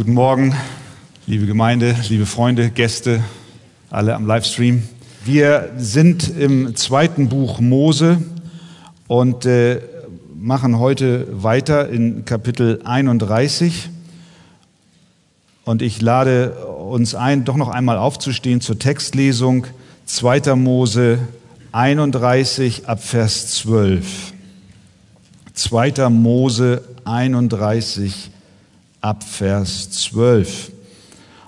Guten Morgen, liebe Gemeinde, liebe Freunde, Gäste, alle am Livestream. Wir sind im zweiten Buch Mose und äh, machen heute weiter in Kapitel 31. Und ich lade uns ein, doch noch einmal aufzustehen zur Textlesung 2. Mose 31 ab Vers 12. 2. Mose 31 ab Vers 12.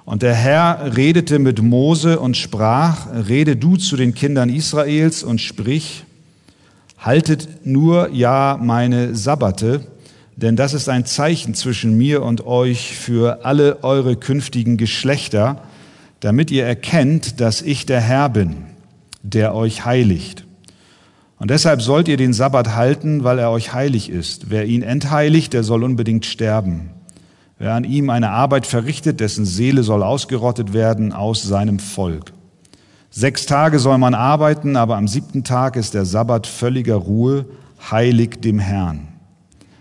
Und der Herr redete mit Mose und sprach, rede du zu den Kindern Israels und sprich, haltet nur ja meine Sabbate, denn das ist ein Zeichen zwischen mir und euch für alle eure künftigen Geschlechter, damit ihr erkennt, dass ich der Herr bin, der euch heiligt. Und deshalb sollt ihr den Sabbat halten, weil er euch heilig ist. Wer ihn entheiligt, der soll unbedingt sterben. Wer an ihm eine Arbeit verrichtet, dessen Seele soll ausgerottet werden aus seinem Volk. Sechs Tage soll man arbeiten, aber am siebten Tag ist der Sabbat völliger Ruhe, heilig dem Herrn.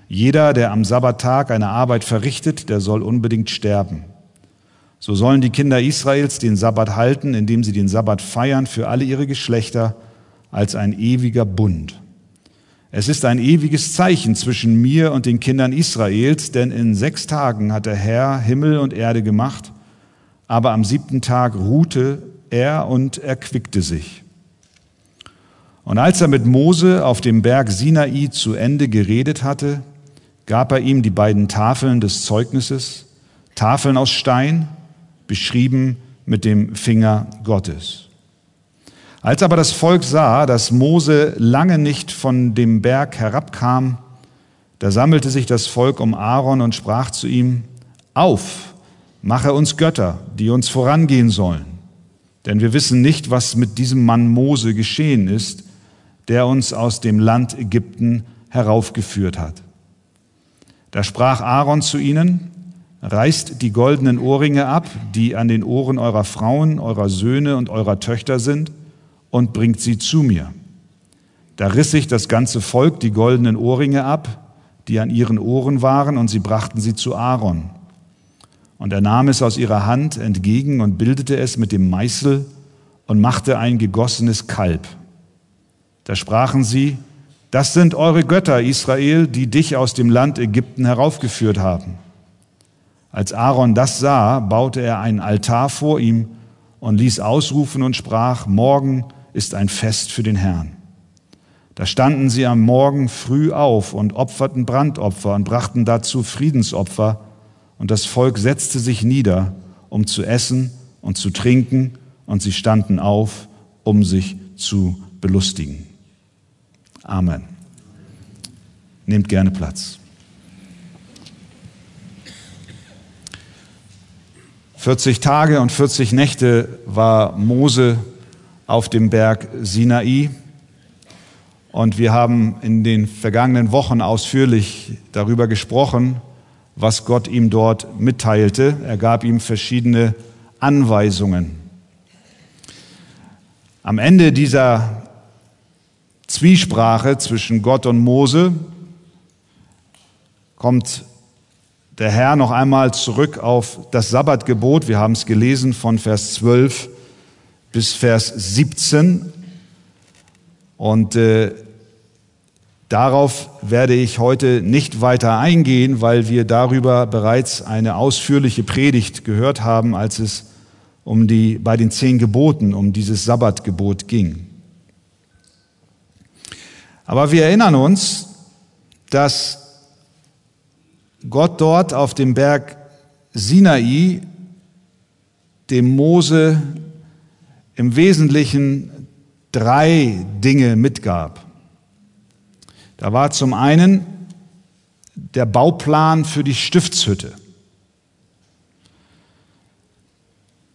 Jeder, der am Sabbattag eine Arbeit verrichtet, der soll unbedingt sterben. So sollen die Kinder Israels den Sabbat halten, indem sie den Sabbat feiern für alle ihre Geschlechter als ein ewiger Bund. Es ist ein ewiges Zeichen zwischen mir und den Kindern Israels, denn in sechs Tagen hat der Herr Himmel und Erde gemacht, aber am siebten Tag ruhte er und erquickte sich. Und als er mit Mose auf dem Berg Sinai zu Ende geredet hatte, gab er ihm die beiden Tafeln des Zeugnisses, Tafeln aus Stein, beschrieben mit dem Finger Gottes. Als aber das Volk sah, dass Mose lange nicht von dem Berg herabkam, da sammelte sich das Volk um Aaron und sprach zu ihm, Auf, mache uns Götter, die uns vorangehen sollen. Denn wir wissen nicht, was mit diesem Mann Mose geschehen ist, der uns aus dem Land Ägypten heraufgeführt hat. Da sprach Aaron zu ihnen, Reißt die goldenen Ohrringe ab, die an den Ohren eurer Frauen, eurer Söhne und eurer Töchter sind, und bringt sie zu mir. Da riss sich das ganze Volk die goldenen Ohrringe ab, die an ihren Ohren waren, und sie brachten sie zu Aaron. Und er nahm es aus ihrer Hand entgegen und bildete es mit dem Meißel und machte ein gegossenes Kalb. Da sprachen sie, das sind eure Götter, Israel, die dich aus dem Land Ägypten heraufgeführt haben. Als Aaron das sah, baute er einen Altar vor ihm und ließ ausrufen und sprach, morgen ist ein Fest für den Herrn. Da standen sie am Morgen früh auf und opferten Brandopfer und brachten dazu Friedensopfer, und das Volk setzte sich nieder, um zu essen und zu trinken, und sie standen auf, um sich zu belustigen. Amen. Nehmt gerne Platz. 40 Tage und 40 Nächte war Mose auf dem Berg Sinai. Und wir haben in den vergangenen Wochen ausführlich darüber gesprochen, was Gott ihm dort mitteilte. Er gab ihm verschiedene Anweisungen. Am Ende dieser Zwiesprache zwischen Gott und Mose kommt der Herr noch einmal zurück auf das Sabbatgebot. Wir haben es gelesen von Vers 12 bis Vers 17. Und äh, darauf werde ich heute nicht weiter eingehen, weil wir darüber bereits eine ausführliche Predigt gehört haben, als es um die, bei den zehn Geboten, um dieses Sabbatgebot ging. Aber wir erinnern uns, dass Gott dort auf dem Berg Sinai dem Mose im Wesentlichen drei Dinge mitgab. Da war zum einen der Bauplan für die Stiftshütte.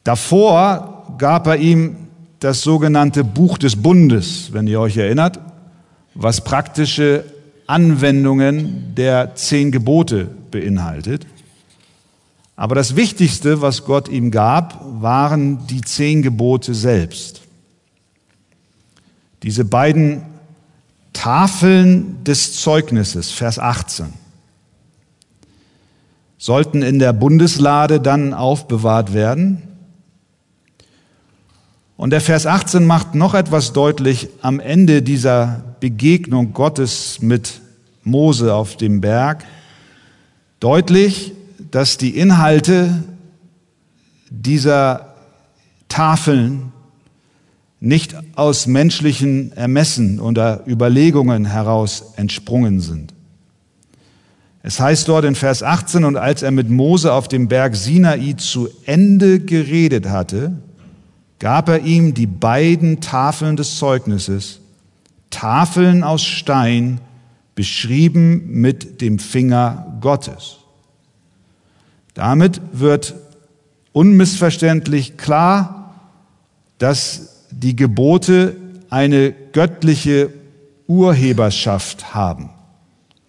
Davor gab er ihm das sogenannte Buch des Bundes, wenn ihr euch erinnert, was praktische Anwendungen der zehn Gebote beinhaltet. Aber das Wichtigste, was Gott ihm gab, waren die zehn Gebote selbst. Diese beiden Tafeln des Zeugnisses, Vers 18. sollten in der Bundeslade dann aufbewahrt werden. Und der Vers 18 macht noch etwas deutlich am Ende dieser Begegnung Gottes mit Mose auf dem Berg. Deutlich, dass die Inhalte dieser Tafeln nicht aus menschlichen Ermessen oder Überlegungen heraus entsprungen sind. Es heißt dort in Vers 18, und als er mit Mose auf dem Berg Sinai zu Ende geredet hatte, gab er ihm die beiden Tafeln des Zeugnisses, Tafeln aus Stein, beschrieben mit dem Finger Gottes. Damit wird unmissverständlich klar, dass die Gebote eine göttliche Urheberschaft haben.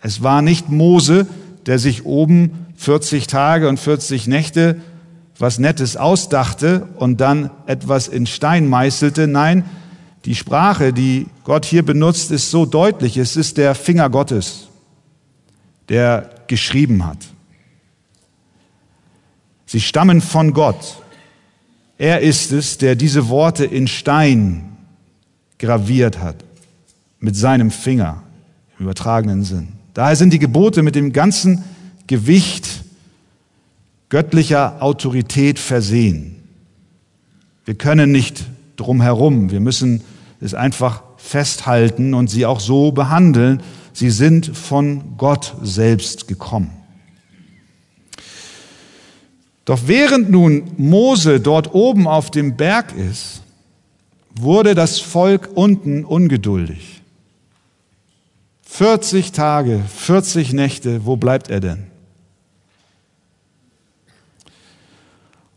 Es war nicht Mose, der sich oben 40 Tage und 40 Nächte was Nettes ausdachte und dann etwas in Stein meißelte. Nein, die Sprache, die Gott hier benutzt, ist so deutlich. Es ist der Finger Gottes, der geschrieben hat. Sie stammen von Gott. Er ist es, der diese Worte in Stein graviert hat, mit seinem Finger im übertragenen Sinn. Daher sind die Gebote mit dem ganzen Gewicht göttlicher Autorität versehen. Wir können nicht drumherum. Wir müssen es einfach festhalten und sie auch so behandeln. Sie sind von Gott selbst gekommen. Doch während nun Mose dort oben auf dem Berg ist, wurde das Volk unten ungeduldig. 40 Tage, 40 Nächte, wo bleibt er denn?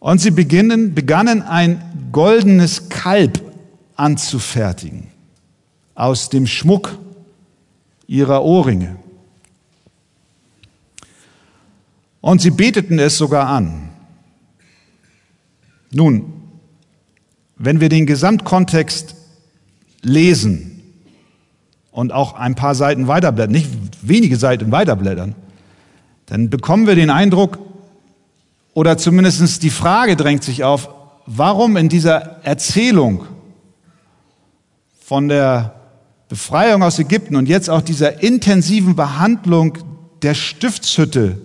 Und sie beginnen, begannen ein goldenes Kalb anzufertigen aus dem Schmuck ihrer Ohrringe. Und sie beteten es sogar an. Nun, wenn wir den Gesamtkontext lesen und auch ein paar Seiten weiterblättern, nicht wenige Seiten weiterblättern, dann bekommen wir den Eindruck, oder zumindest die Frage drängt sich auf, warum in dieser Erzählung von der Befreiung aus Ägypten und jetzt auch dieser intensiven Behandlung der Stiftshütte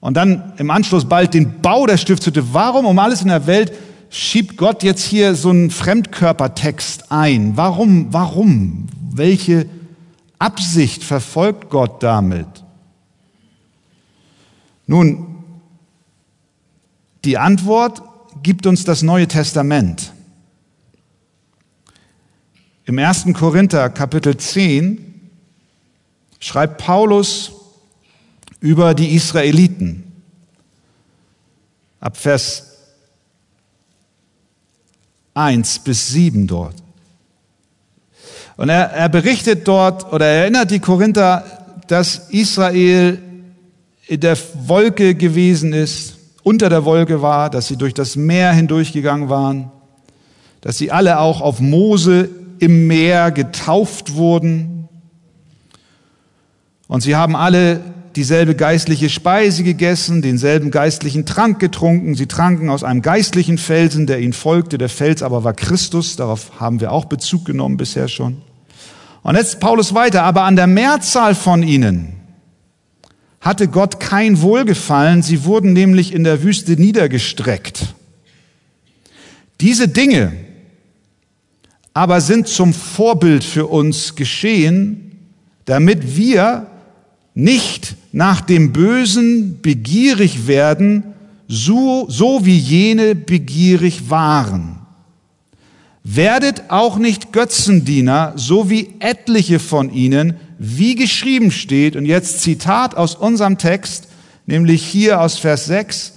und dann im Anschluss bald den Bau der Stiftshütte, warum um alles in der Welt schiebt Gott jetzt hier so einen Fremdkörpertext ein? Warum, warum? Welche Absicht verfolgt Gott damit? Nun, die Antwort gibt uns das Neue Testament. Im 1. Korinther Kapitel 10 schreibt Paulus über die Israeliten. Ab Vers 1 bis 7 dort. Und er, er berichtet dort oder erinnert die Korinther, dass Israel in der Wolke gewesen ist unter der Wolke war, dass sie durch das Meer hindurchgegangen waren, dass sie alle auch auf Mose im Meer getauft wurden. Und sie haben alle dieselbe geistliche Speise gegessen, denselben geistlichen Trank getrunken. Sie tranken aus einem geistlichen Felsen, der ihnen folgte. Der Fels aber war Christus. Darauf haben wir auch Bezug genommen bisher schon. Und jetzt Paulus weiter. Aber an der Mehrzahl von ihnen, hatte Gott kein Wohlgefallen, sie wurden nämlich in der Wüste niedergestreckt. Diese Dinge aber sind zum Vorbild für uns geschehen, damit wir nicht nach dem Bösen begierig werden, so, so wie jene begierig waren. Werdet auch nicht Götzendiener, so wie etliche von ihnen, wie geschrieben steht, und jetzt Zitat aus unserem Text, nämlich hier aus Vers 6,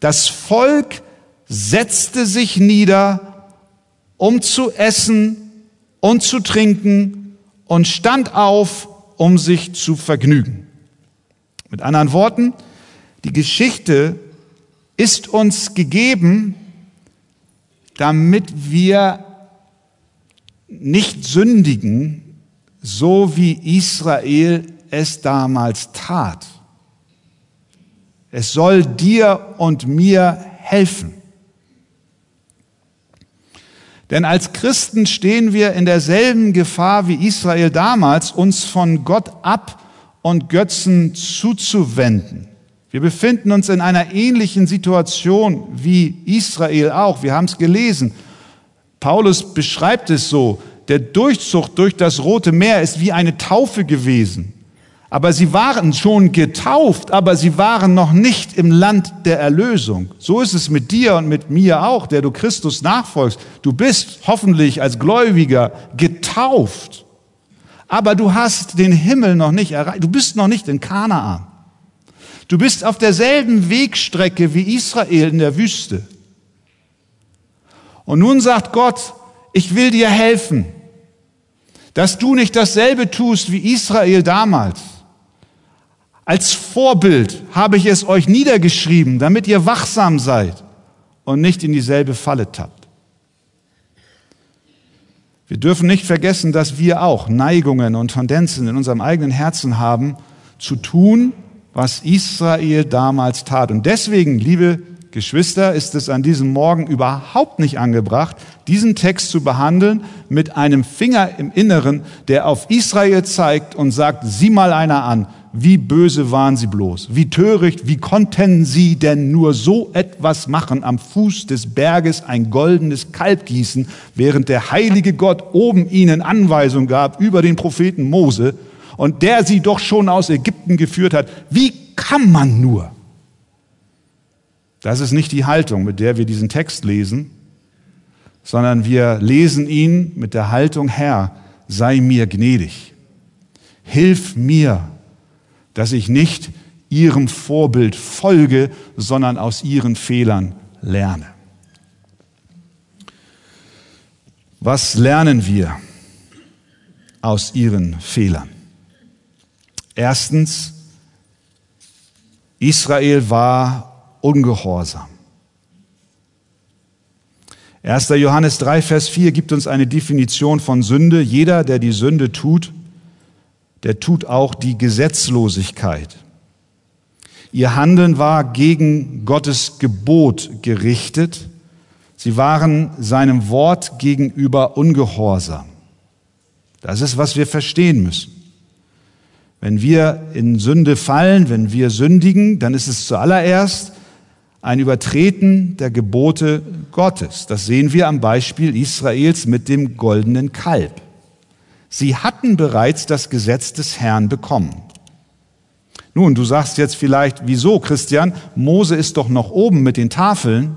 das Volk setzte sich nieder, um zu essen und zu trinken und stand auf, um sich zu vergnügen. Mit anderen Worten, die Geschichte ist uns gegeben, damit wir nicht sündigen, so wie Israel es damals tat. Es soll dir und mir helfen. Denn als Christen stehen wir in derselben Gefahr wie Israel damals, uns von Gott ab und Götzen zuzuwenden. Wir befinden uns in einer ähnlichen Situation wie Israel auch. Wir haben es gelesen. Paulus beschreibt es so. Der Durchzug durch das Rote Meer ist wie eine Taufe gewesen. Aber sie waren schon getauft, aber sie waren noch nicht im Land der Erlösung. So ist es mit dir und mit mir auch, der du Christus nachfolgst. Du bist hoffentlich als Gläubiger getauft. Aber du hast den Himmel noch nicht erreicht. Du bist noch nicht in Kanaan. Du bist auf derselben Wegstrecke wie Israel in der Wüste. Und nun sagt Gott, ich will dir helfen, dass du nicht dasselbe tust wie Israel damals. Als Vorbild habe ich es euch niedergeschrieben, damit ihr wachsam seid und nicht in dieselbe Falle tappt. Wir dürfen nicht vergessen, dass wir auch Neigungen und Tendenzen in unserem eigenen Herzen haben, zu tun, was Israel damals tat. Und deswegen, liebe Geschwister, ist es an diesem Morgen überhaupt nicht angebracht, diesen Text zu behandeln mit einem Finger im Inneren, der auf Israel zeigt und sagt, sieh mal einer an, wie böse waren sie bloß, wie töricht, wie konnten sie denn nur so etwas machen, am Fuß des Berges ein goldenes Kalb gießen, während der heilige Gott oben ihnen Anweisung gab über den Propheten Mose und der sie doch schon aus Ägypten geführt hat. Wie kann man nur? Das ist nicht die Haltung, mit der wir diesen Text lesen, sondern wir lesen ihn mit der Haltung, Herr, sei mir gnädig. Hilf mir, dass ich nicht ihrem Vorbild folge, sondern aus ihren Fehlern lerne. Was lernen wir aus ihren Fehlern? Erstens, Israel war ungehorsam. 1. Johannes 3, Vers 4 gibt uns eine Definition von Sünde. Jeder, der die Sünde tut, der tut auch die Gesetzlosigkeit. Ihr Handeln war gegen Gottes Gebot gerichtet. Sie waren seinem Wort gegenüber ungehorsam. Das ist, was wir verstehen müssen. Wenn wir in Sünde fallen, wenn wir sündigen, dann ist es zuallererst ein Übertreten der Gebote Gottes. Das sehen wir am Beispiel Israels mit dem goldenen Kalb. Sie hatten bereits das Gesetz des Herrn bekommen. Nun, du sagst jetzt vielleicht, wieso, Christian? Mose ist doch noch oben mit den Tafeln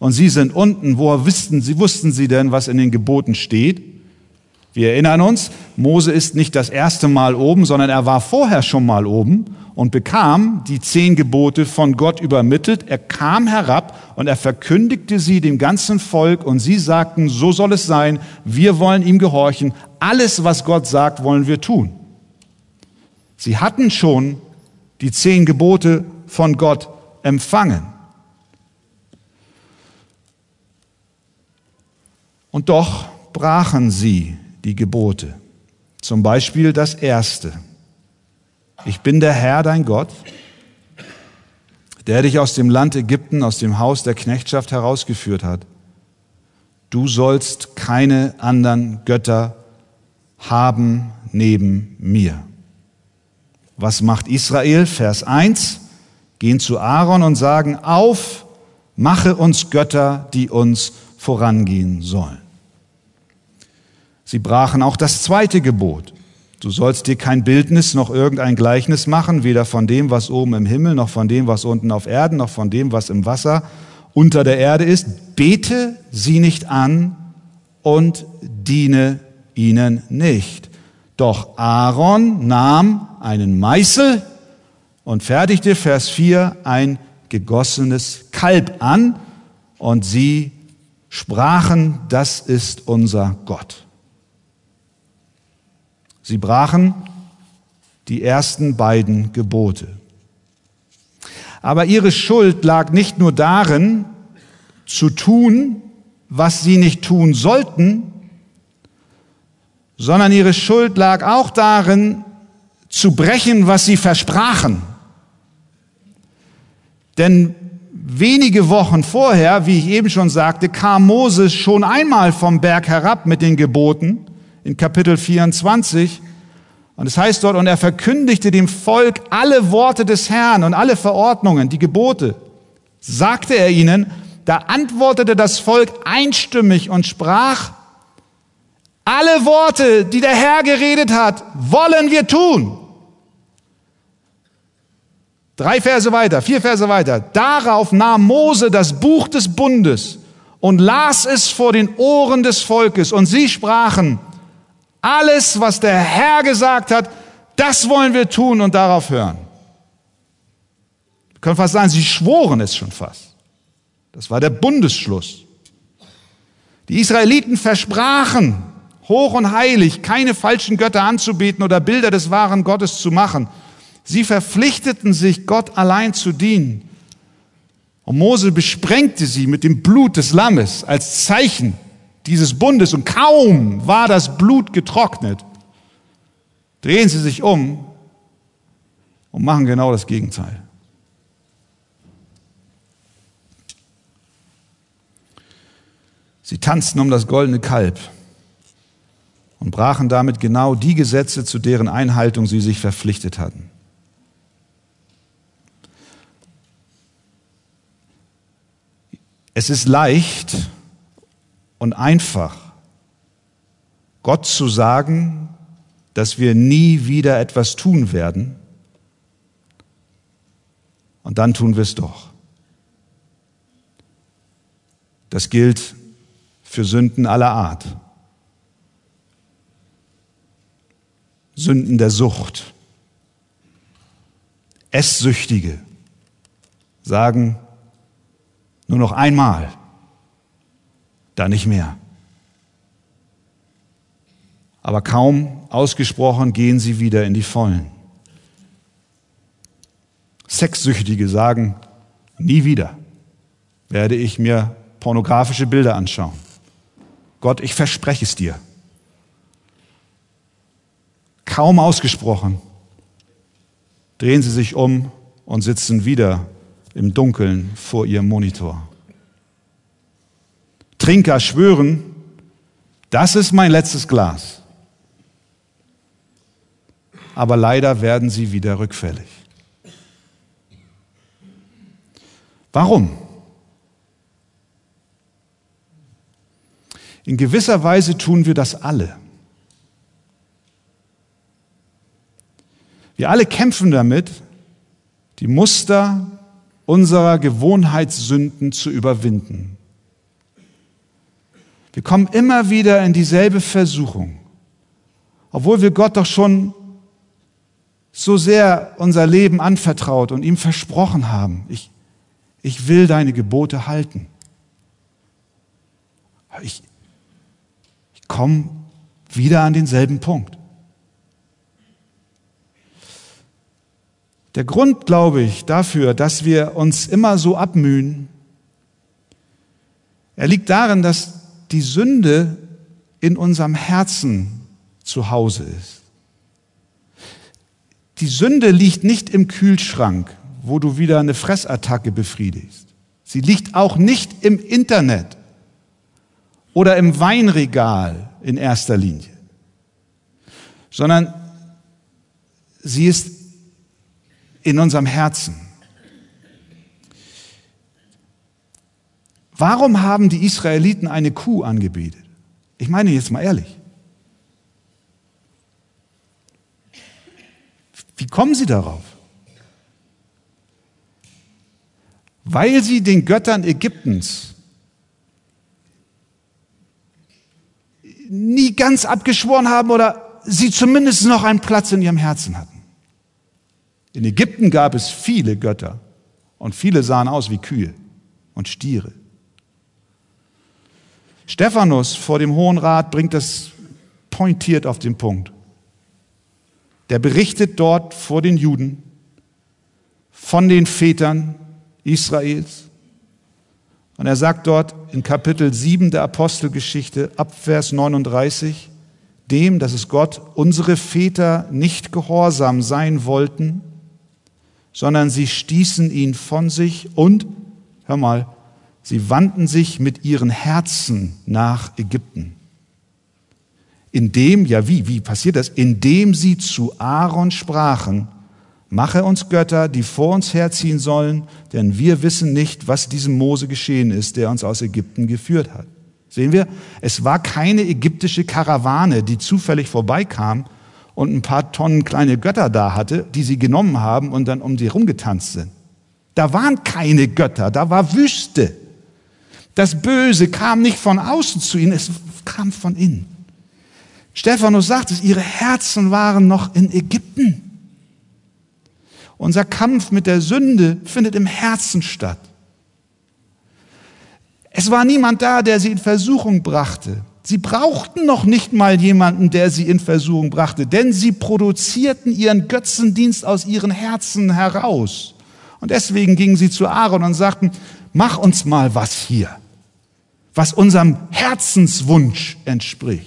und sie sind unten. Woher wussten sie, wussten sie denn, was in den Geboten steht? Wir erinnern uns, Mose ist nicht das erste Mal oben, sondern er war vorher schon mal oben und bekam die zehn Gebote von Gott übermittelt. Er kam herab und er verkündigte sie dem ganzen Volk und sie sagten, so soll es sein, wir wollen ihm gehorchen, alles, was Gott sagt, wollen wir tun. Sie hatten schon die zehn Gebote von Gott empfangen. Und doch brachen sie die Gebote. Zum Beispiel das erste. Ich bin der Herr, dein Gott, der dich aus dem Land Ägypten, aus dem Haus der Knechtschaft herausgeführt hat. Du sollst keine anderen Götter haben neben mir. Was macht Israel? Vers 1. Gehen zu Aaron und sagen, auf, mache uns Götter, die uns vorangehen sollen. Sie brachen auch das zweite Gebot. Du sollst dir kein Bildnis noch irgendein Gleichnis machen, weder von dem, was oben im Himmel, noch von dem, was unten auf Erden, noch von dem, was im Wasser unter der Erde ist. Bete sie nicht an und diene ihnen nicht. Doch Aaron nahm einen Meißel und fertigte, Vers 4, ein gegossenes Kalb an und sie sprachen, das ist unser Gott. Sie brachen die ersten beiden Gebote. Aber ihre Schuld lag nicht nur darin, zu tun, was sie nicht tun sollten, sondern ihre Schuld lag auch darin, zu brechen, was sie versprachen. Denn wenige Wochen vorher, wie ich eben schon sagte, kam Moses schon einmal vom Berg herab mit den Geboten in Kapitel 24. Und es heißt dort, und er verkündigte dem Volk alle Worte des Herrn und alle Verordnungen, die Gebote. Sagte er ihnen, da antwortete das Volk einstimmig und sprach, alle Worte, die der Herr geredet hat, wollen wir tun. Drei Verse weiter, vier Verse weiter. Darauf nahm Mose das Buch des Bundes und las es vor den Ohren des Volkes. Und sie sprachen, alles, was der Herr gesagt hat, das wollen wir tun und darauf hören. Wir können fast sagen, sie schworen es schon fast. Das war der Bundesschluss. Die Israeliten versprachen, hoch und heilig, keine falschen Götter anzubieten oder Bilder des wahren Gottes zu machen. Sie verpflichteten sich, Gott allein zu dienen. Und Mose besprengte sie mit dem Blut des Lammes als Zeichen dieses Bundes. Und kaum war das Blut getrocknet, drehen sie sich um und machen genau das Gegenteil. Sie tanzten um das goldene Kalb und brachen damit genau die Gesetze, zu deren Einhaltung sie sich verpflichtet hatten. Es ist leicht und einfach, Gott zu sagen, dass wir nie wieder etwas tun werden, und dann tun wir es doch. Das gilt für Sünden aller Art. Sünden der Sucht. Esssüchtige sagen, nur noch einmal, da nicht mehr. Aber kaum ausgesprochen gehen sie wieder in die Vollen. Sexsüchtige sagen, nie wieder werde ich mir pornografische Bilder anschauen. Gott, ich verspreche es dir. Kaum ausgesprochen drehen sie sich um und sitzen wieder im Dunkeln vor ihrem Monitor. Trinker schwören, das ist mein letztes Glas. Aber leider werden sie wieder rückfällig. Warum? In gewisser Weise tun wir das alle. Wir alle kämpfen damit, die Muster unserer Gewohnheitssünden zu überwinden. Wir kommen immer wieder in dieselbe Versuchung, obwohl wir Gott doch schon so sehr unser Leben anvertraut und ihm versprochen haben, ich, ich will deine Gebote halten. Ich, ich komme wieder an denselben Punkt. Der Grund, glaube ich, dafür, dass wir uns immer so abmühen, er liegt darin, dass die Sünde in unserem Herzen zu Hause ist. Die Sünde liegt nicht im Kühlschrank, wo du wieder eine Fressattacke befriedigst. Sie liegt auch nicht im Internet oder im Weinregal in erster Linie, sondern sie ist in unserem Herzen. Warum haben die Israeliten eine Kuh angebetet? Ich meine jetzt mal ehrlich. Wie kommen sie darauf? Weil sie den Göttern Ägyptens nie ganz abgeschworen haben oder sie zumindest noch einen Platz in ihrem Herzen hatten. In Ägypten gab es viele Götter und viele sahen aus wie Kühe und Stiere. Stephanus vor dem Hohen Rat bringt das pointiert auf den Punkt. Der berichtet dort vor den Juden von den Vätern Israels. Und er sagt dort in Kapitel 7 der Apostelgeschichte ab Vers 39, dem, dass es Gott, unsere Väter nicht gehorsam sein wollten, sondern sie stießen ihn von sich und, hör mal, sie wandten sich mit ihren Herzen nach Ägypten. Indem, ja wie, wie passiert das? Indem sie zu Aaron sprachen, mache uns Götter, die vor uns herziehen sollen, denn wir wissen nicht, was diesem Mose geschehen ist, der uns aus Ägypten geführt hat. Sehen wir, es war keine ägyptische Karawane, die zufällig vorbeikam und ein paar Tonnen kleine Götter da hatte, die sie genommen haben und dann um sie rumgetanzt sind. Da waren keine Götter, da war Wüste. Das Böse kam nicht von außen zu ihnen, es kam von innen. Stephanus sagt es, ihre Herzen waren noch in Ägypten. Unser Kampf mit der Sünde findet im Herzen statt. Es war niemand da, der sie in Versuchung brachte. Sie brauchten noch nicht mal jemanden, der sie in Versuchung brachte, denn sie produzierten ihren Götzendienst aus ihren Herzen heraus. Und deswegen gingen sie zu Aaron und sagten, mach uns mal was hier, was unserem Herzenswunsch entspricht.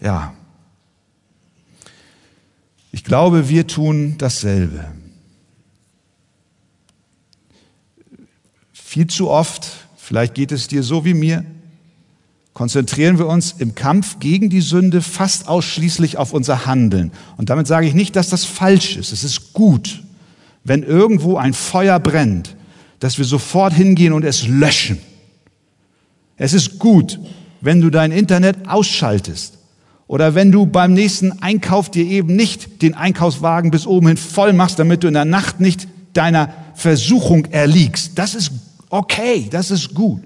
Ja, ich glaube, wir tun dasselbe. Viel zu oft, vielleicht geht es dir so wie mir, konzentrieren wir uns im Kampf gegen die Sünde fast ausschließlich auf unser Handeln. Und damit sage ich nicht, dass das falsch ist. Es ist gut, wenn irgendwo ein Feuer brennt, dass wir sofort hingehen und es löschen. Es ist gut, wenn du dein Internet ausschaltest oder wenn du beim nächsten Einkauf dir eben nicht den Einkaufswagen bis oben hin voll machst, damit du in der Nacht nicht deiner Versuchung erliegst. Das ist Okay, das ist gut.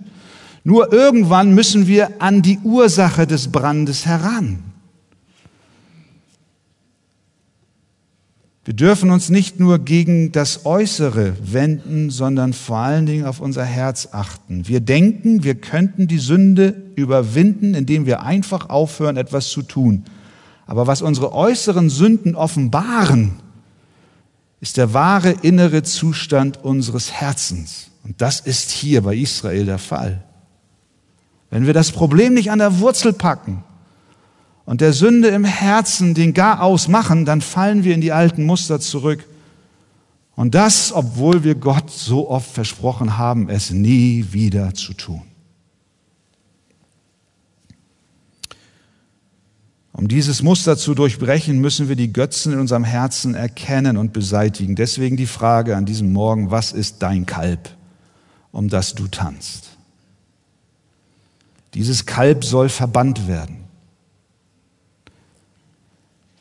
Nur irgendwann müssen wir an die Ursache des Brandes heran. Wir dürfen uns nicht nur gegen das Äußere wenden, sondern vor allen Dingen auf unser Herz achten. Wir denken, wir könnten die Sünde überwinden, indem wir einfach aufhören, etwas zu tun. Aber was unsere äußeren Sünden offenbaren, ist der wahre innere Zustand unseres Herzens. Und das ist hier bei Israel der Fall. Wenn wir das Problem nicht an der Wurzel packen und der Sünde im Herzen den Garaus machen, dann fallen wir in die alten Muster zurück. Und das, obwohl wir Gott so oft versprochen haben, es nie wieder zu tun. Um dieses Muster zu durchbrechen, müssen wir die Götzen in unserem Herzen erkennen und beseitigen. Deswegen die Frage an diesem Morgen, was ist dein Kalb? um das du tanzt. Dieses Kalb soll verbannt werden,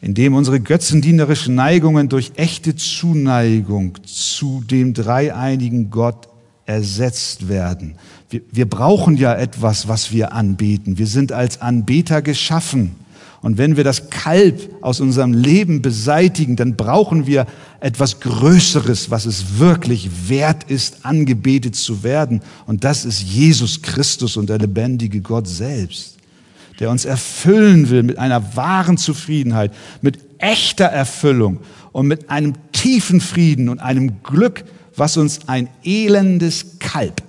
indem unsere götzendienerischen Neigungen durch echte Zuneigung zu dem dreieinigen Gott ersetzt werden. Wir, wir brauchen ja etwas, was wir anbeten. Wir sind als Anbeter geschaffen. Und wenn wir das Kalb aus unserem Leben beseitigen, dann brauchen wir etwas Größeres, was es wirklich wert ist, angebetet zu werden. Und das ist Jesus Christus und der lebendige Gott selbst, der uns erfüllen will mit einer wahren Zufriedenheit, mit echter Erfüllung und mit einem tiefen Frieden und einem Glück, was uns ein elendes Kalb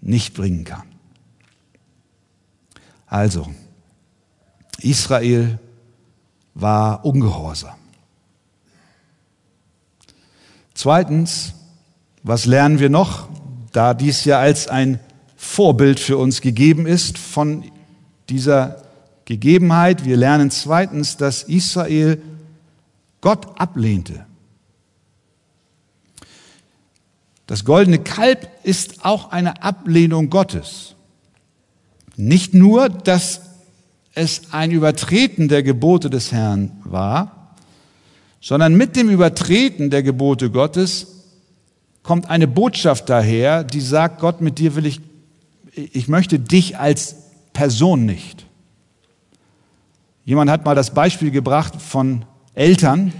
nicht bringen kann. Also, Israel war ungehorsam. Zweitens, was lernen wir noch, da dies ja als ein Vorbild für uns gegeben ist von dieser Gegebenheit? Wir lernen zweitens, dass Israel Gott ablehnte. Das goldene Kalb ist auch eine Ablehnung Gottes. Nicht nur, dass es ein Übertreten der Gebote des Herrn war, sondern mit dem Übertreten der Gebote Gottes kommt eine Botschaft daher, die sagt, Gott, mit dir will ich, ich möchte dich als Person nicht. Jemand hat mal das Beispiel gebracht von Eltern,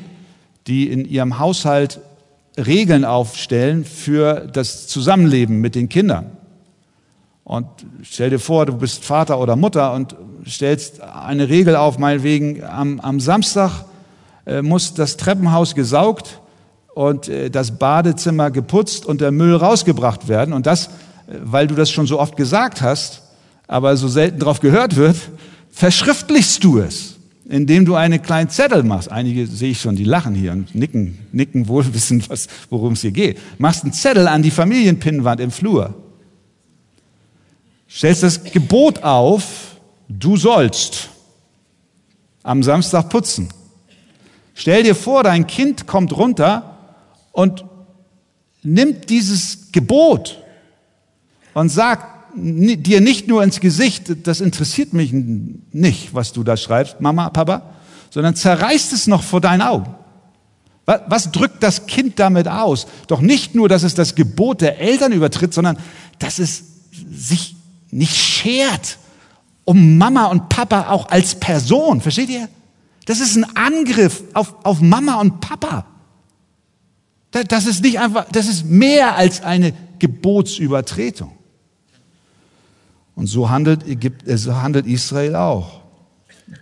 die in ihrem Haushalt Regeln aufstellen für das Zusammenleben mit den Kindern. Und stell dir vor, du bist Vater oder Mutter und stellst eine Regel auf, meinetwegen am, am Samstag äh, muss das Treppenhaus gesaugt und äh, das Badezimmer geputzt und der Müll rausgebracht werden. Und das, äh, weil du das schon so oft gesagt hast, aber so selten darauf gehört wird, verschriftlichst du es. indem du einen kleinen Zettel machst. Einige sehe ich schon, die lachen hier und nicken, nicken wohl wissen, worum es hier geht. Machst einen Zettel an die Familienpinnwand im Flur. Stellst das Gebot auf, du sollst am Samstag putzen. Stell dir vor, dein Kind kommt runter und nimmt dieses Gebot und sagt dir nicht nur ins Gesicht, das interessiert mich nicht, was du da schreibst, Mama, Papa, sondern zerreißt es noch vor deinen Augen. Was drückt das Kind damit aus? Doch nicht nur, dass es das Gebot der Eltern übertritt, sondern dass es sich nicht schert um Mama und Papa auch als Person. Versteht ihr? Das ist ein Angriff auf, auf Mama und Papa. Das ist nicht einfach, das ist mehr als eine Gebotsübertretung. Und so handelt, Ägypt, äh, so handelt Israel auch.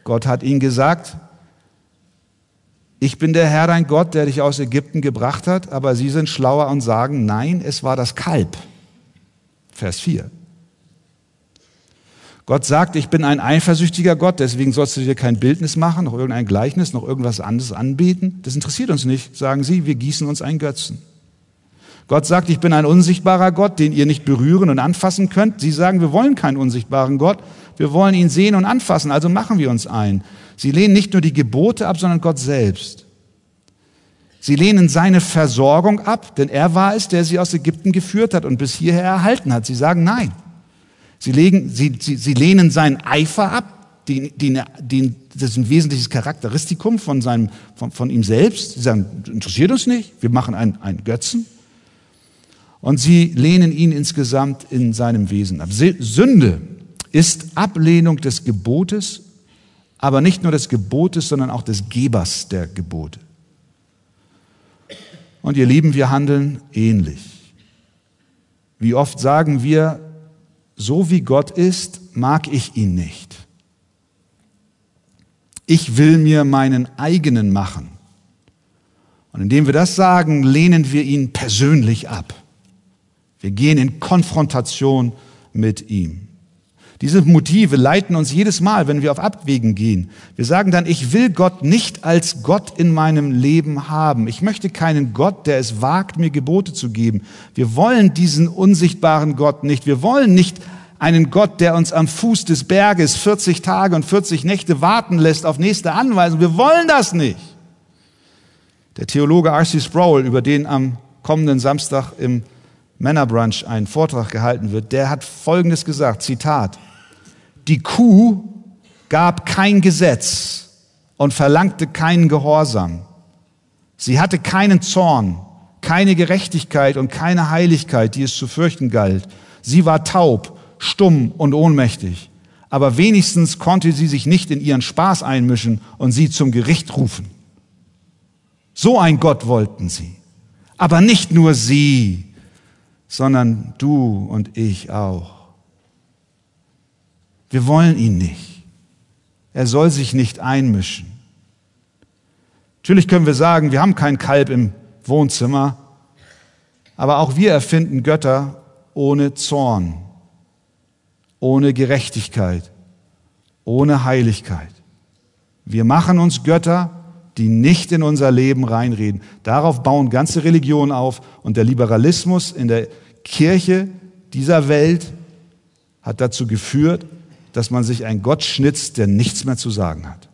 Gott hat ihnen gesagt, ich bin der Herr dein Gott, der dich aus Ägypten gebracht hat, aber sie sind schlauer und sagen, nein, es war das Kalb. Vers 4. Gott sagt, ich bin ein eifersüchtiger Gott, deswegen sollst du dir kein Bildnis machen, noch irgendein Gleichnis, noch irgendwas anderes anbieten. Das interessiert uns nicht, sagen sie, wir gießen uns einen Götzen. Gott sagt, ich bin ein unsichtbarer Gott, den ihr nicht berühren und anfassen könnt. Sie sagen, wir wollen keinen unsichtbaren Gott, wir wollen ihn sehen und anfassen, also machen wir uns ein. Sie lehnen nicht nur die Gebote ab, sondern Gott selbst. Sie lehnen seine Versorgung ab, denn er war es, der sie aus Ägypten geführt hat und bis hierher erhalten hat. Sie sagen nein. Sie, legen, sie, sie, sie lehnen seinen Eifer ab, den, den, den, das ist ein wesentliches Charakteristikum von, seinem, von, von ihm selbst. Sie sagen, interessiert uns nicht, wir machen einen Götzen. Und sie lehnen ihn insgesamt in seinem Wesen ab. Sünde ist Ablehnung des Gebotes, aber nicht nur des Gebotes, sondern auch des Gebers der Gebote. Und ihr Lieben, wir handeln ähnlich. Wie oft sagen wir, so wie Gott ist, mag ich ihn nicht. Ich will mir meinen eigenen machen. Und indem wir das sagen, lehnen wir ihn persönlich ab. Wir gehen in Konfrontation mit ihm. Diese Motive leiten uns jedes Mal, wenn wir auf Abwägen gehen. Wir sagen dann, ich will Gott nicht als Gott in meinem Leben haben. Ich möchte keinen Gott, der es wagt, mir Gebote zu geben. Wir wollen diesen unsichtbaren Gott nicht. Wir wollen nicht einen Gott, der uns am Fuß des Berges 40 Tage und 40 Nächte warten lässt auf nächste Anweisung. Wir wollen das nicht. Der Theologe R.C. Sproul, über den am kommenden Samstag im Männerbrunch ein Vortrag gehalten wird, der hat Folgendes gesagt, Zitat, die Kuh gab kein Gesetz und verlangte keinen Gehorsam. Sie hatte keinen Zorn, keine Gerechtigkeit und keine Heiligkeit, die es zu fürchten galt. Sie war taub, stumm und ohnmächtig. Aber wenigstens konnte sie sich nicht in ihren Spaß einmischen und sie zum Gericht rufen. So ein Gott wollten sie. Aber nicht nur sie, sondern du und ich auch. Wir wollen ihn nicht. Er soll sich nicht einmischen. Natürlich können wir sagen, wir haben kein Kalb im Wohnzimmer, aber auch wir erfinden Götter ohne Zorn, ohne Gerechtigkeit, ohne Heiligkeit. Wir machen uns Götter, die nicht in unser Leben reinreden. Darauf bauen ganze Religionen auf und der Liberalismus in der Kirche dieser Welt hat dazu geführt, dass man sich einen Gott schnitzt, der nichts mehr zu sagen hat.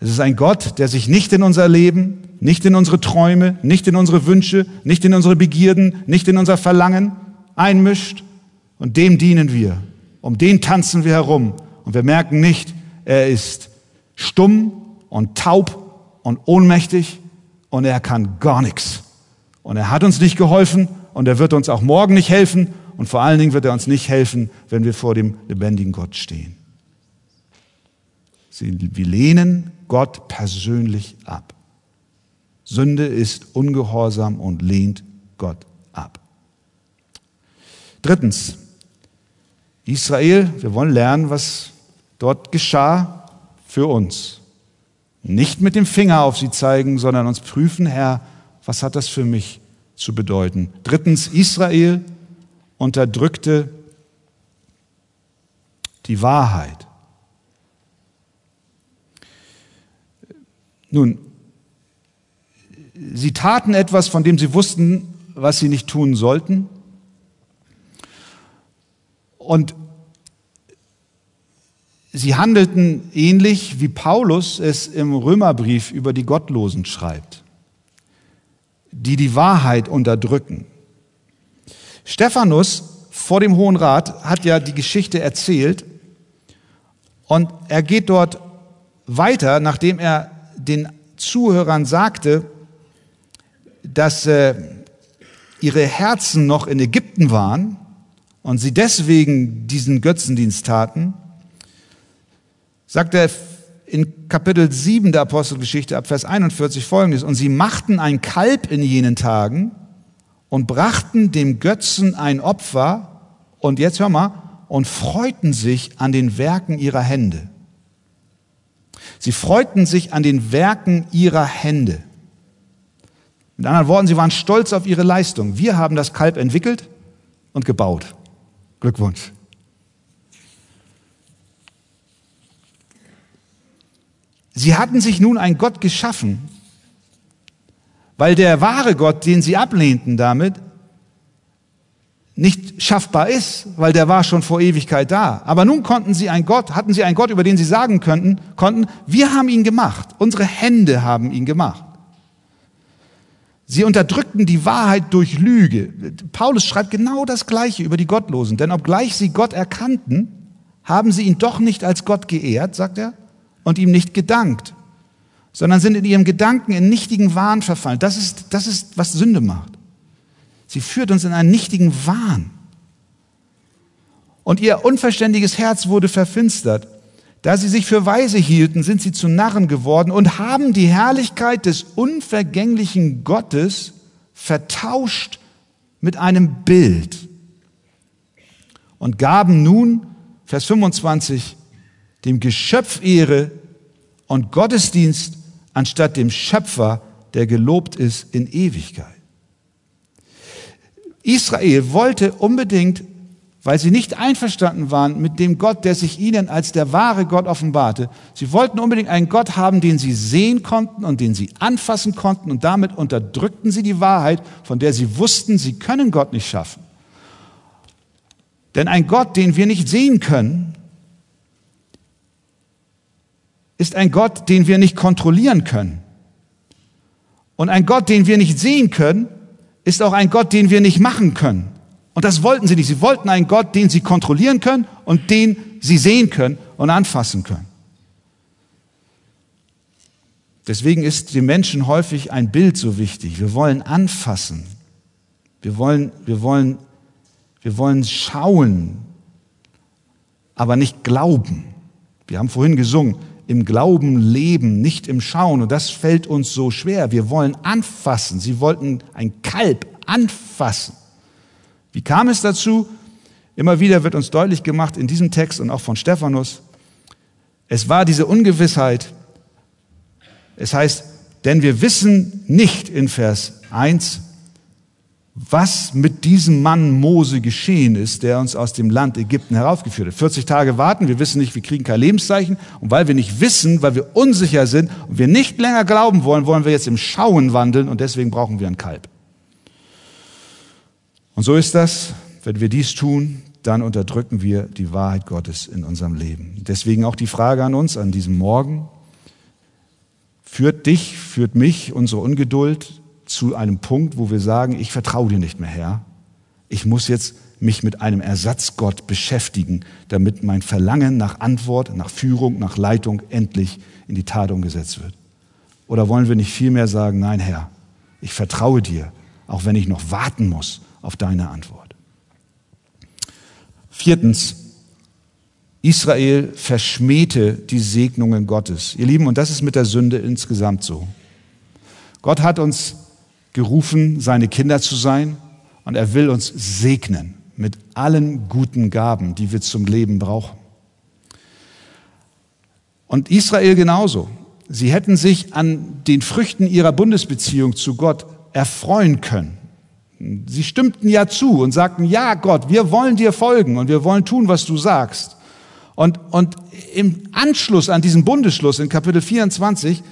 Es ist ein Gott, der sich nicht in unser Leben, nicht in unsere Träume, nicht in unsere Wünsche, nicht in unsere Begierden, nicht in unser Verlangen einmischt. Und dem dienen wir. Um den tanzen wir herum. Und wir merken nicht, er ist stumm und taub und ohnmächtig und er kann gar nichts. Und er hat uns nicht geholfen und er wird uns auch morgen nicht helfen und vor allen Dingen wird er uns nicht helfen, wenn wir vor dem lebendigen Gott stehen. Wir lehnen Gott persönlich ab. Sünde ist ungehorsam und lehnt Gott ab. Drittens, Israel, wir wollen lernen, was dort geschah für uns. Nicht mit dem Finger auf sie zeigen, sondern uns prüfen, Herr, was hat das für mich zu bedeuten? Drittens, Israel, unterdrückte die Wahrheit. Nun, sie taten etwas, von dem sie wussten, was sie nicht tun sollten. Und sie handelten ähnlich, wie Paulus es im Römerbrief über die Gottlosen schreibt, die die Wahrheit unterdrücken. Stephanus vor dem Hohen Rat hat ja die Geschichte erzählt und er geht dort weiter, nachdem er den Zuhörern sagte, dass äh, ihre Herzen noch in Ägypten waren und sie deswegen diesen Götzendienst taten, sagt er in Kapitel 7 der Apostelgeschichte ab Vers 41 folgendes, und sie machten ein Kalb in jenen Tagen und brachten dem Götzen ein Opfer, und jetzt hör mal, und freuten sich an den Werken ihrer Hände. Sie freuten sich an den Werken ihrer Hände. Mit anderen Worten, sie waren stolz auf ihre Leistung. Wir haben das Kalb entwickelt und gebaut. Glückwunsch. Sie hatten sich nun einen Gott geschaffen, weil der wahre Gott, den sie ablehnten damit, nicht schaffbar ist, weil der war schon vor Ewigkeit da. Aber nun konnten sie einen Gott, hatten sie einen Gott, über den sie sagen könnten, konnten, wir haben ihn gemacht. Unsere Hände haben ihn gemacht. Sie unterdrückten die Wahrheit durch Lüge. Paulus schreibt genau das Gleiche über die Gottlosen. Denn obgleich sie Gott erkannten, haben sie ihn doch nicht als Gott geehrt, sagt er, und ihm nicht gedankt, sondern sind in ihrem Gedanken in nichtigen Wahn verfallen. Das ist, das ist, was Sünde macht. Sie führt uns in einen nichtigen Wahn. Und ihr unverständiges Herz wurde verfinstert. Da sie sich für weise hielten, sind sie zu Narren geworden und haben die Herrlichkeit des unvergänglichen Gottes vertauscht mit einem Bild und gaben nun, Vers 25, dem Geschöpf Ehre und Gottesdienst anstatt dem Schöpfer, der gelobt ist in Ewigkeit. Israel wollte unbedingt, weil sie nicht einverstanden waren mit dem Gott, der sich ihnen als der wahre Gott offenbarte, sie wollten unbedingt einen Gott haben, den sie sehen konnten und den sie anfassen konnten und damit unterdrückten sie die Wahrheit, von der sie wussten, sie können Gott nicht schaffen. Denn ein Gott, den wir nicht sehen können, ist ein Gott, den wir nicht kontrollieren können. Und ein Gott, den wir nicht sehen können, ist auch ein Gott, den wir nicht machen können. Und das wollten sie nicht. Sie wollten einen Gott, den sie kontrollieren können und den sie sehen können und anfassen können. Deswegen ist dem Menschen häufig ein Bild so wichtig. Wir wollen anfassen. Wir wollen, wir wollen, wir wollen schauen, aber nicht glauben. Wir haben vorhin gesungen, im Glauben leben, nicht im Schauen. Und das fällt uns so schwer. Wir wollen anfassen. Sie wollten ein Kalb anfassen. Wie kam es dazu? Immer wieder wird uns deutlich gemacht in diesem Text und auch von Stephanus. Es war diese Ungewissheit. Es heißt, denn wir wissen nicht in Vers 1, was mit diesem Mann Mose geschehen ist, der uns aus dem Land Ägypten heraufgeführt hat. 40 Tage warten, wir wissen nicht, wir kriegen kein Lebenszeichen. Und weil wir nicht wissen, weil wir unsicher sind und wir nicht länger glauben wollen, wollen wir jetzt im Schauen wandeln und deswegen brauchen wir ein Kalb. Und so ist das, wenn wir dies tun, dann unterdrücken wir die Wahrheit Gottes in unserem Leben. Deswegen auch die Frage an uns an diesem Morgen. Führt dich, führt mich unsere Ungeduld zu einem Punkt, wo wir sagen, ich vertraue dir nicht mehr, Herr. Ich muss jetzt mich mit einem Ersatzgott beschäftigen, damit mein Verlangen nach Antwort, nach Führung, nach Leitung endlich in die Tat umgesetzt wird. Oder wollen wir nicht vielmehr sagen, nein, Herr, ich vertraue dir, auch wenn ich noch warten muss auf deine Antwort. Viertens, Israel verschmähte die Segnungen Gottes. Ihr Lieben, und das ist mit der Sünde insgesamt so. Gott hat uns gerufen, seine Kinder zu sein und er will uns segnen mit allen guten Gaben, die wir zum Leben brauchen. Und Israel genauso. Sie hätten sich an den Früchten ihrer Bundesbeziehung zu Gott erfreuen können. Sie stimmten ja zu und sagten, ja Gott, wir wollen dir folgen und wir wollen tun, was du sagst. Und, und im Anschluss an diesen Bundesschluss in Kapitel 24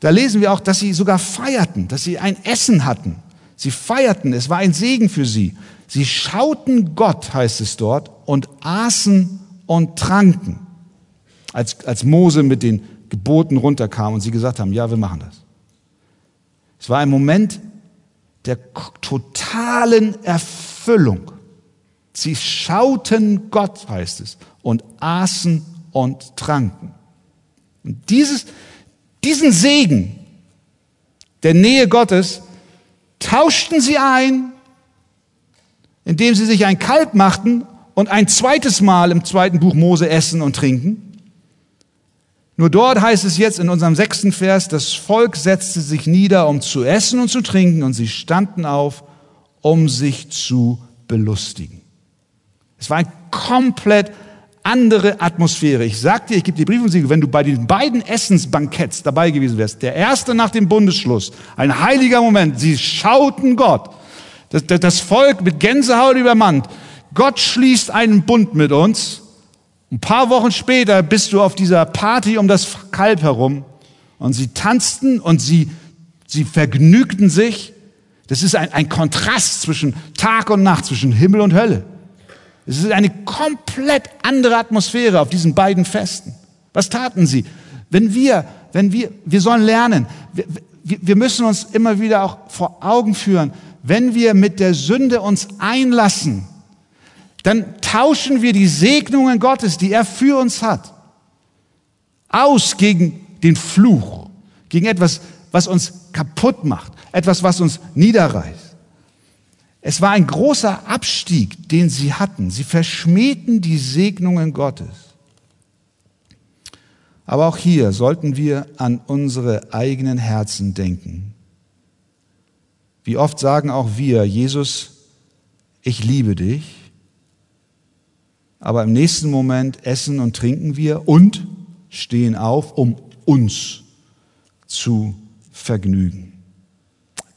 Da lesen wir auch, dass sie sogar feierten, dass sie ein Essen hatten. Sie feierten, es war ein Segen für sie. Sie schauten Gott, heißt es dort, und aßen und tranken. Als, als Mose mit den Geboten runterkam und sie gesagt haben, ja, wir machen das. Es war ein Moment der totalen Erfüllung. Sie schauten Gott, heißt es, und aßen und tranken. Und dieses, diesen Segen der Nähe Gottes tauschten sie ein, indem sie sich ein Kalb machten und ein zweites Mal im zweiten Buch Mose essen und trinken. Nur dort heißt es jetzt in unserem sechsten Vers, das Volk setzte sich nieder, um zu essen und zu trinken, und sie standen auf, um sich zu belustigen. Es war eine komplett andere Atmosphäre. Ich sag dir, ich gebe dir Brief und Siegel, wenn du bei den beiden Essensbanketts dabei gewesen wärst, der erste nach dem Bundesschluss, ein heiliger Moment, sie schauten Gott, das, das Volk mit Gänsehaut übermannt, Gott schließt einen Bund mit uns, ein paar Wochen später bist du auf dieser Party um das Kalb herum und sie tanzten und sie, sie vergnügten sich. Das ist ein, ein Kontrast zwischen Tag und Nacht, zwischen Himmel und Hölle. Es ist eine komplett andere Atmosphäre auf diesen beiden Festen. Was taten sie? Wenn wir, wenn wir, wir sollen lernen, wir, wir müssen uns immer wieder auch vor Augen führen, wenn wir mit der Sünde uns einlassen, dann tauschen wir die Segnungen Gottes, die er für uns hat, aus gegen den Fluch, gegen etwas, was uns kaputt macht, etwas, was uns niederreißt. Es war ein großer Abstieg, den sie hatten. Sie verschmähten die Segnungen Gottes. Aber auch hier sollten wir an unsere eigenen Herzen denken. Wie oft sagen auch wir, Jesus, ich liebe dich, aber im nächsten Moment essen und trinken wir und stehen auf, um uns zu vergnügen.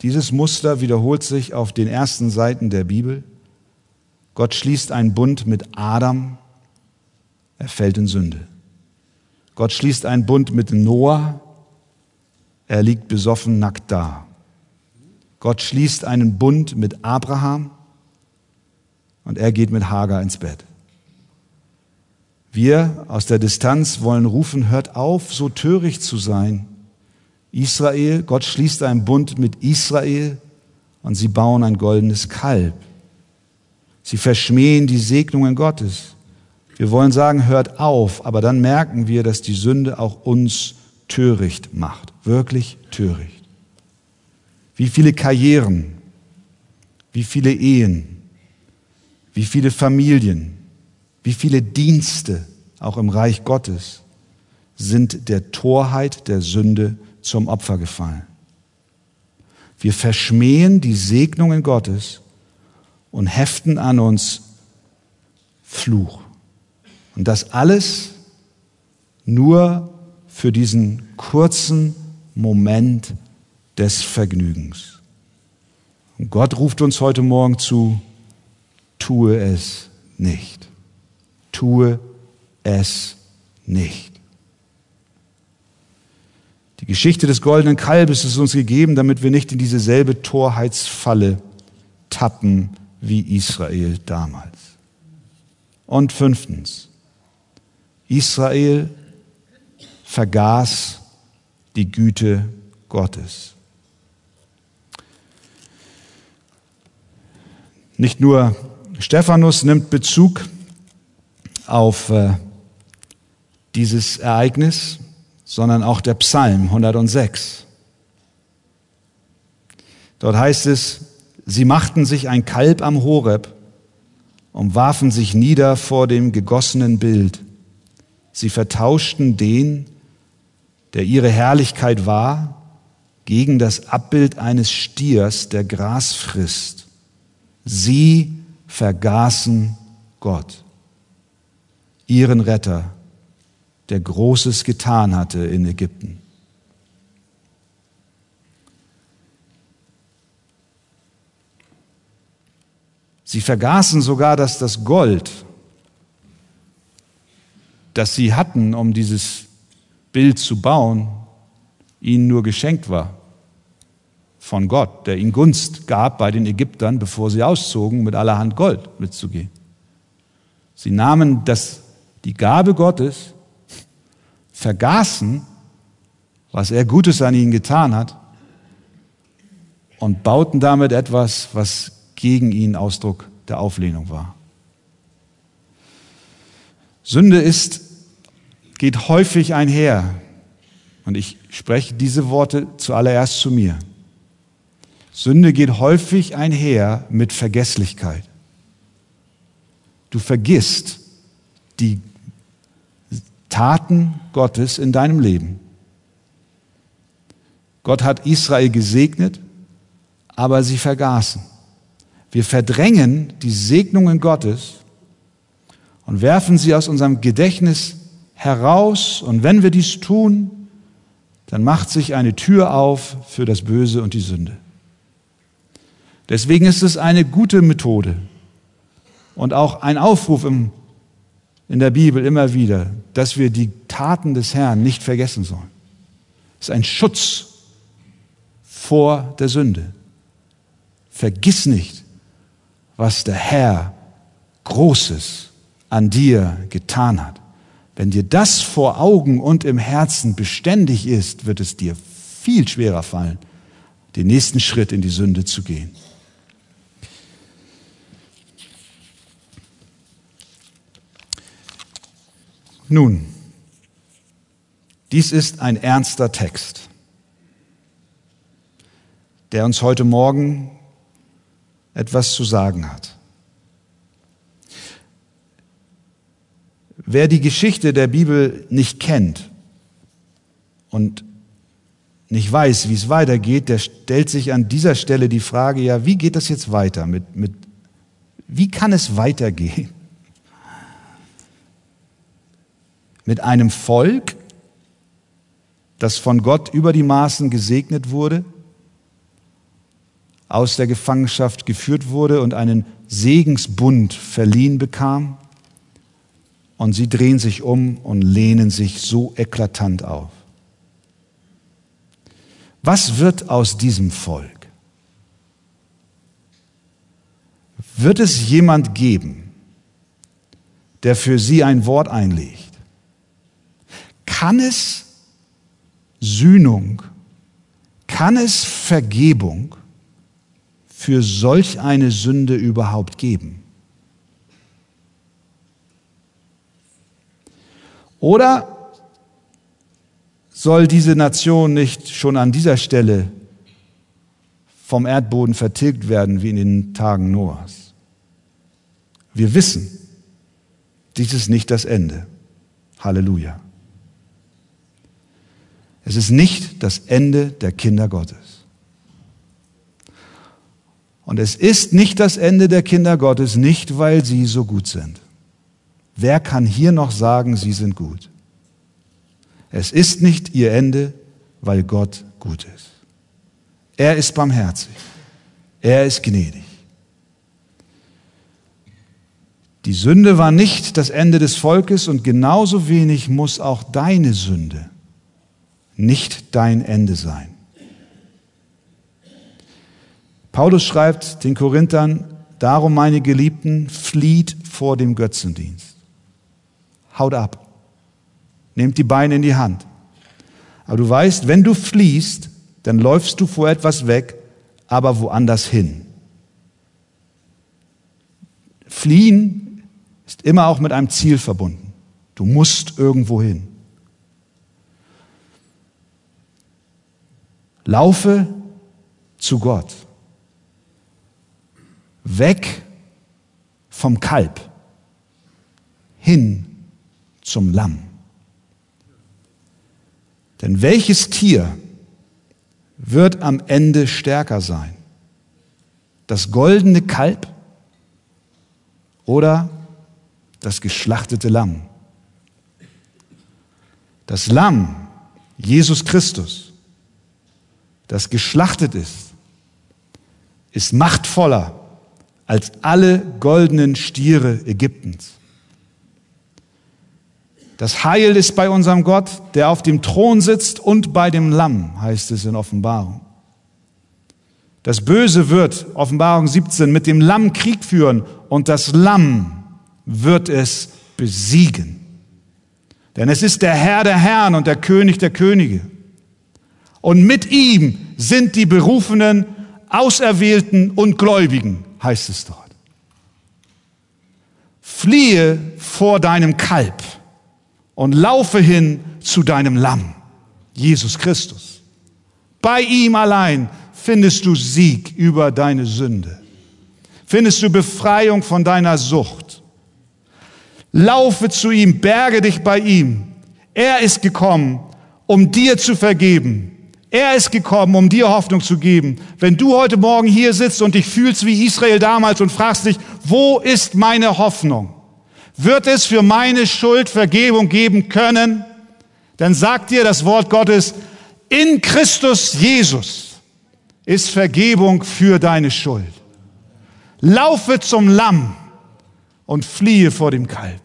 Dieses Muster wiederholt sich auf den ersten Seiten der Bibel. Gott schließt einen Bund mit Adam, er fällt in Sünde. Gott schließt einen Bund mit Noah, er liegt besoffen nackt da. Gott schließt einen Bund mit Abraham und er geht mit Hagar ins Bett. Wir aus der Distanz wollen rufen, hört auf, so töricht zu sein. Israel, Gott schließt einen Bund mit Israel und sie bauen ein goldenes Kalb. Sie verschmähen die Segnungen Gottes. Wir wollen sagen, hört auf, aber dann merken wir, dass die Sünde auch uns töricht macht. Wirklich töricht. Wie viele Karrieren, wie viele Ehen, wie viele Familien, wie viele Dienste, auch im Reich Gottes, sind der Torheit der Sünde zum Opfer gefallen. Wir verschmähen die Segnungen Gottes und heften an uns Fluch. Und das alles nur für diesen kurzen Moment des Vergnügens. Und Gott ruft uns heute Morgen zu, tue es nicht tue es nicht. Die Geschichte des goldenen Kalbes ist uns gegeben, damit wir nicht in dieselbe Torheitsfalle tappen wie Israel damals. Und fünftens, Israel vergaß die Güte Gottes. Nicht nur Stephanus nimmt Bezug auf äh, dieses Ereignis, sondern auch der Psalm 106. Dort heißt es, sie machten sich ein Kalb am Horeb und warfen sich nieder vor dem gegossenen Bild. Sie vertauschten den, der ihre Herrlichkeit war, gegen das Abbild eines Stiers, der Gras frisst. Sie vergaßen Gott ihren Retter, der Großes getan hatte in Ägypten. Sie vergaßen sogar, dass das Gold, das sie hatten, um dieses Bild zu bauen, ihnen nur geschenkt war von Gott, der ihnen Gunst gab bei den Ägyptern, bevor sie auszogen, mit allerhand Gold mitzugehen. Sie nahmen das, die Gabe Gottes, vergaßen, was er Gutes an ihnen getan hat und bauten damit etwas, was gegen ihn Ausdruck der Auflehnung war. Sünde ist, geht häufig einher, und ich spreche diese Worte zuallererst zu mir. Sünde geht häufig einher mit Vergesslichkeit. Du vergisst die Taten Gottes in deinem Leben. Gott hat Israel gesegnet, aber sie vergaßen. Wir verdrängen die Segnungen Gottes und werfen sie aus unserem Gedächtnis heraus. Und wenn wir dies tun, dann macht sich eine Tür auf für das Böse und die Sünde. Deswegen ist es eine gute Methode und auch ein Aufruf im, in der Bibel immer wieder, dass wir die Taten des Herrn nicht vergessen sollen. Es ist ein Schutz vor der Sünde. Vergiss nicht, was der Herr Großes an dir getan hat. Wenn dir das vor Augen und im Herzen beständig ist, wird es dir viel schwerer fallen, den nächsten Schritt in die Sünde zu gehen. Nun, dies ist ein ernster Text, der uns heute Morgen etwas zu sagen hat. Wer die Geschichte der Bibel nicht kennt und nicht weiß, wie es weitergeht, der stellt sich an dieser Stelle die Frage, ja, wie geht das jetzt weiter? Mit, mit, wie kann es weitergehen? Mit einem Volk, das von Gott über die Maßen gesegnet wurde, aus der Gefangenschaft geführt wurde und einen Segensbund verliehen bekam, und sie drehen sich um und lehnen sich so eklatant auf. Was wird aus diesem Volk? Wird es jemand geben, der für sie ein Wort einlegt? Kann es Sühnung, kann es Vergebung für solch eine Sünde überhaupt geben? Oder soll diese Nation nicht schon an dieser Stelle vom Erdboden vertilgt werden wie in den Tagen Noahs? Wir wissen, dies ist nicht das Ende. Halleluja. Es ist nicht das Ende der Kinder Gottes. Und es ist nicht das Ende der Kinder Gottes, nicht weil sie so gut sind. Wer kann hier noch sagen, sie sind gut? Es ist nicht ihr Ende, weil Gott gut ist. Er ist barmherzig. Er ist gnädig. Die Sünde war nicht das Ende des Volkes und genauso wenig muss auch deine Sünde nicht dein Ende sein. Paulus schreibt den Korinthern, darum meine Geliebten, flieht vor dem Götzendienst haut ab. Nehmt die Beine in die Hand. Aber du weißt, wenn du fliehst, dann läufst du vor etwas weg, aber woanders hin. Fliehen ist immer auch mit einem Ziel verbunden. Du musst irgendwo hin. Laufe zu Gott. Weg vom Kalb. Hin zum Lamm. Denn welches Tier wird am Ende stärker sein? Das goldene Kalb oder das geschlachtete Lamm? Das Lamm, Jesus Christus, das geschlachtet ist, ist machtvoller als alle goldenen Stiere Ägyptens. Das Heil ist bei unserem Gott, der auf dem Thron sitzt und bei dem Lamm, heißt es in Offenbarung. Das Böse wird, Offenbarung 17, mit dem Lamm Krieg führen und das Lamm wird es besiegen. Denn es ist der Herr der Herren und der König der Könige. Und mit ihm sind die Berufenen, Auserwählten und Gläubigen, heißt es dort. Fliehe vor deinem Kalb und laufe hin zu deinem Lamm, Jesus Christus. Bei ihm allein findest du Sieg über deine Sünde. Findest du Befreiung von deiner Sucht. Laufe zu ihm, berge dich bei ihm. Er ist gekommen, um dir zu vergeben. Er ist gekommen, um dir Hoffnung zu geben. Wenn du heute Morgen hier sitzt und dich fühlst wie Israel damals und fragst dich, wo ist meine Hoffnung? Wird es für meine Schuld Vergebung geben können? Dann sagt dir das Wort Gottes, in Christus Jesus ist Vergebung für deine Schuld. Laufe zum Lamm und fliehe vor dem Kalb.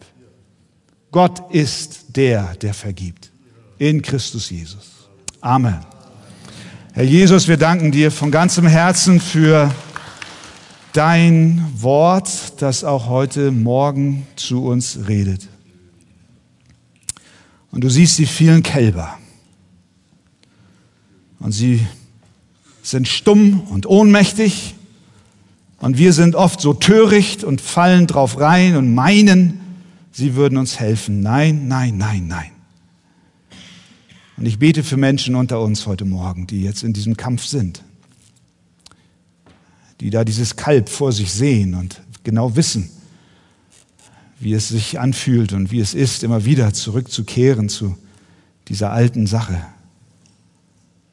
Gott ist der, der vergibt. In Christus Jesus. Amen. Herr Jesus, wir danken dir von ganzem Herzen für dein Wort, das auch heute Morgen zu uns redet. Und du siehst die vielen Kälber. Und sie sind stumm und ohnmächtig und wir sind oft so töricht und fallen drauf rein und meinen, sie würden uns helfen. Nein, nein, nein, nein. Und ich bete für Menschen unter uns heute Morgen, die jetzt in diesem Kampf sind, die da dieses Kalb vor sich sehen und genau wissen, wie es sich anfühlt und wie es ist, immer wieder zurückzukehren zu dieser alten Sache.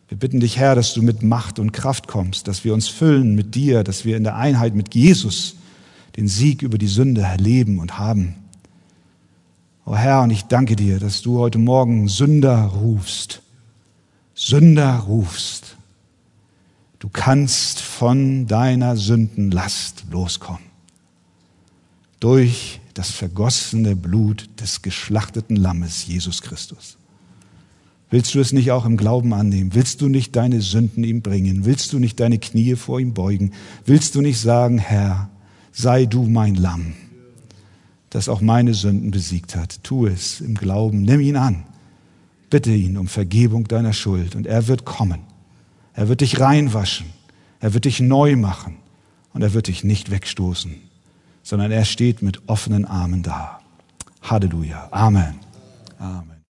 Wir bitten dich, Herr, dass du mit Macht und Kraft kommst, dass wir uns füllen mit dir, dass wir in der Einheit mit Jesus den Sieg über die Sünde erleben und haben. O oh Herr, und ich danke dir, dass du heute Morgen Sünder rufst. Sünder rufst. Du kannst von deiner Sündenlast loskommen. Durch das vergossene Blut des geschlachteten Lammes Jesus Christus. Willst du es nicht auch im Glauben annehmen? Willst du nicht deine Sünden ihm bringen? Willst du nicht deine Knie vor ihm beugen? Willst du nicht sagen, Herr, sei du mein Lamm, das auch meine Sünden besiegt hat? Tu es im Glauben, nimm ihn an. Bitte ihn um Vergebung deiner Schuld und er wird kommen. Er wird dich reinwaschen. Er wird dich neu machen und er wird dich nicht wegstoßen, sondern er steht mit offenen Armen da. Halleluja. Amen. Amen.